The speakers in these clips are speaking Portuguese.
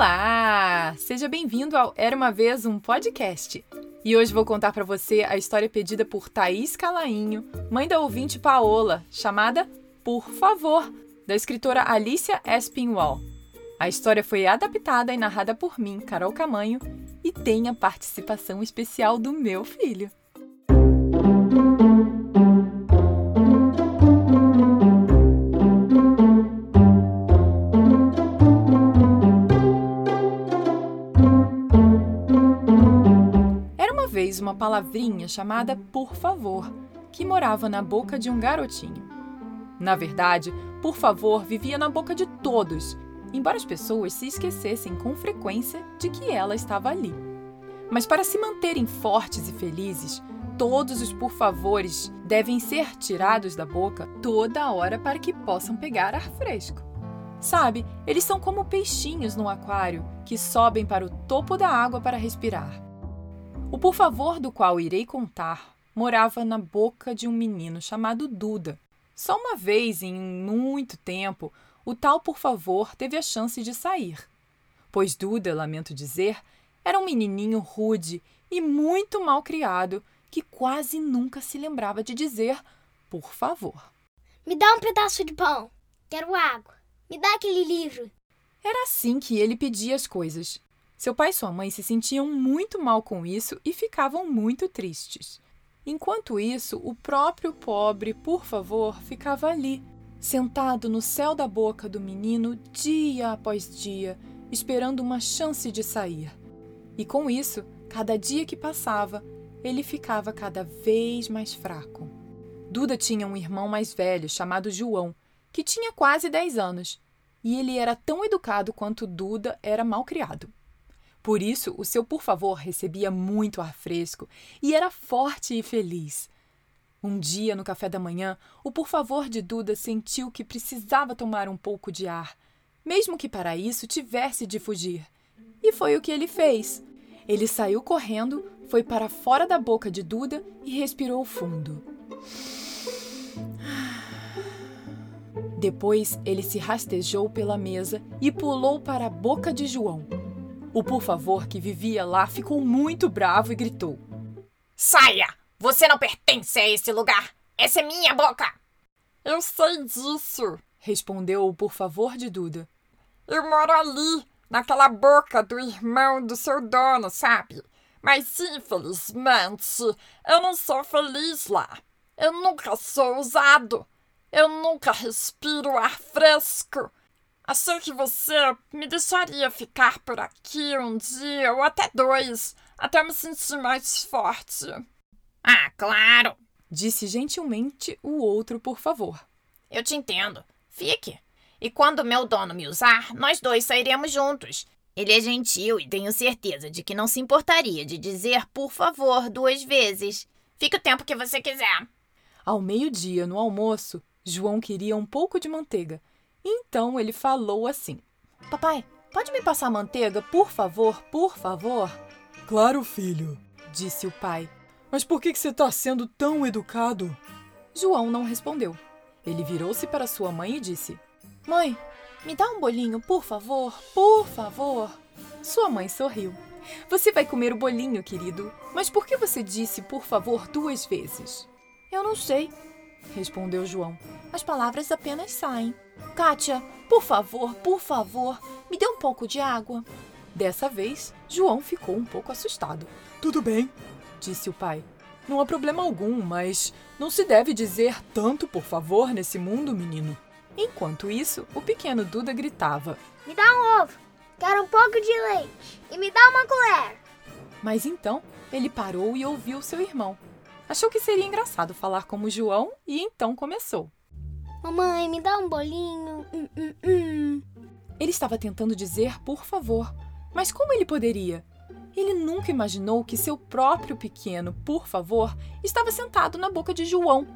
Olá! Seja bem-vindo ao Era uma vez um podcast. E hoje vou contar para você a história pedida por Thaís Calainho, mãe da ouvinte Paola, chamada Por Favor, da escritora Alicia Espinwall. A história foi adaptada e narrada por mim, Carol Camanho, e tem a participação especial do meu filho. Palavrinha chamada por favor, que morava na boca de um garotinho. Na verdade, por favor vivia na boca de todos, embora as pessoas se esquecessem com frequência de que ela estava ali. Mas para se manterem fortes e felizes, todos os por favores devem ser tirados da boca toda hora para que possam pegar ar fresco. Sabe, eles são como peixinhos no aquário que sobem para o topo da água para respirar. O por favor do qual irei contar morava na boca de um menino chamado Duda. Só uma vez em muito tempo, o tal por favor teve a chance de sair. Pois Duda, lamento dizer, era um menininho rude e muito mal criado que quase nunca se lembrava de dizer por favor. Me dá um pedaço de pão. Quero água. Me dá aquele livro. Era assim que ele pedia as coisas. Seu pai e sua mãe se sentiam muito mal com isso e ficavam muito tristes. Enquanto isso, o próprio pobre, por favor, ficava ali, sentado no céu da boca do menino dia após dia, esperando uma chance de sair. E com isso, cada dia que passava, ele ficava cada vez mais fraco. Duda tinha um irmão mais velho chamado João, que tinha quase 10 anos, e ele era tão educado quanto Duda era mal criado. Por isso, o seu por favor recebia muito ar fresco e era forte e feliz. Um dia, no café da manhã, o por favor de Duda sentiu que precisava tomar um pouco de ar, mesmo que para isso tivesse de fugir. E foi o que ele fez. Ele saiu correndo, foi para fora da boca de Duda e respirou fundo. Depois, ele se rastejou pela mesa e pulou para a boca de João. O por favor que vivia lá ficou muito bravo e gritou: Saia! Você não pertence a esse lugar! Essa é minha boca! Eu sei disso, respondeu o por favor de Duda. Eu moro ali, naquela boca do irmão do seu dono, sabe? Mas infelizmente eu não sou feliz lá. Eu nunca sou usado. Eu nunca respiro ar fresco. Achei que você me deixaria ficar por aqui um dia ou até dois, até me sentir mais forte. Ah, claro! Disse gentilmente o outro, por favor. Eu te entendo. Fique. E quando meu dono me usar, nós dois sairemos juntos. Ele é gentil e tenho certeza de que não se importaria de dizer por favor duas vezes. Fique o tempo que você quiser. Ao meio-dia, no almoço, João queria um pouco de manteiga então ele falou assim: Papai, pode me passar manteiga, por favor, por favor? Claro, filho, disse o pai. Mas por que você está sendo tão educado? João não respondeu. Ele virou-se para sua mãe e disse: Mãe, me dá um bolinho, por favor, por favor. Sua mãe sorriu. Você vai comer o bolinho, querido. Mas por que você disse por favor duas vezes? Eu não sei, respondeu João. As palavras apenas saem. Kátia, por favor, por favor, me dê um pouco de água. Dessa vez, João ficou um pouco assustado. Tudo bem, disse o pai. Não há problema algum, mas não se deve dizer tanto por favor nesse mundo, menino. Enquanto isso, o pequeno Duda gritava: Me dá um ovo, quero um pouco de leite e me dá uma colher. Mas então ele parou e ouviu seu irmão. Achou que seria engraçado falar como João e então começou. Mamãe, me dá um bolinho. Hum, hum, hum. Ele estava tentando dizer por favor, mas como ele poderia? Ele nunca imaginou que seu próprio pequeno por favor estava sentado na boca de João.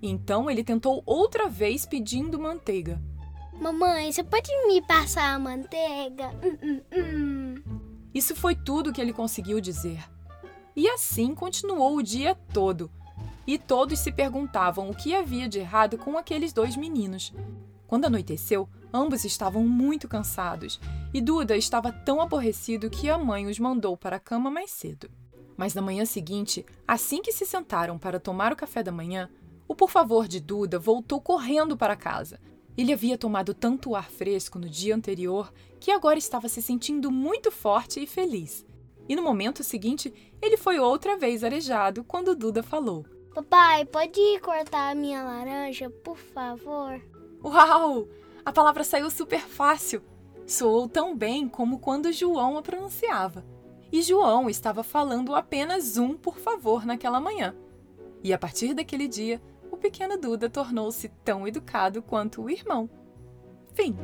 Então ele tentou outra vez pedindo manteiga. Mamãe, você pode me passar a manteiga? Hum, hum, hum. Isso foi tudo que ele conseguiu dizer. E assim continuou o dia todo. E todos se perguntavam o que havia de errado com aqueles dois meninos. Quando anoiteceu, Ambos estavam muito cansados e Duda estava tão aborrecido que a mãe os mandou para a cama mais cedo. Mas na manhã seguinte, assim que se sentaram para tomar o café da manhã, o por favor de Duda voltou correndo para casa. Ele havia tomado tanto ar fresco no dia anterior que agora estava se sentindo muito forte e feliz. E no momento seguinte, ele foi outra vez arejado quando Duda falou: Papai, pode cortar a minha laranja, por favor? Uau! A palavra saiu super fácil. Soou tão bem como quando João a pronunciava. E João estava falando apenas um por favor naquela manhã. E a partir daquele dia, o pequeno Duda tornou-se tão educado quanto o irmão. Fim.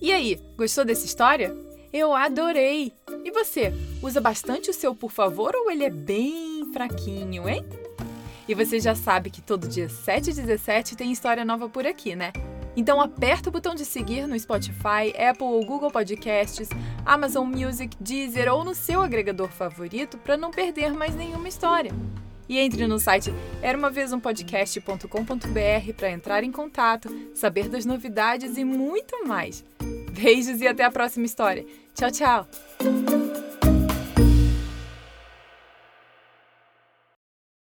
E aí, gostou dessa história? Eu adorei! E você, usa bastante o seu por favor ou ele é bem fraquinho, hein? E você já sabe que todo dia 7 e 17 tem história nova por aqui, né? Então aperta o botão de seguir no Spotify, Apple ou Google Podcasts, Amazon Music, Deezer ou no seu agregador favorito para não perder mais nenhuma história. E entre no site eramavezumpodcast.com.br para entrar em contato, saber das novidades e muito mais. Beijos e até a próxima história. Tchau, tchau!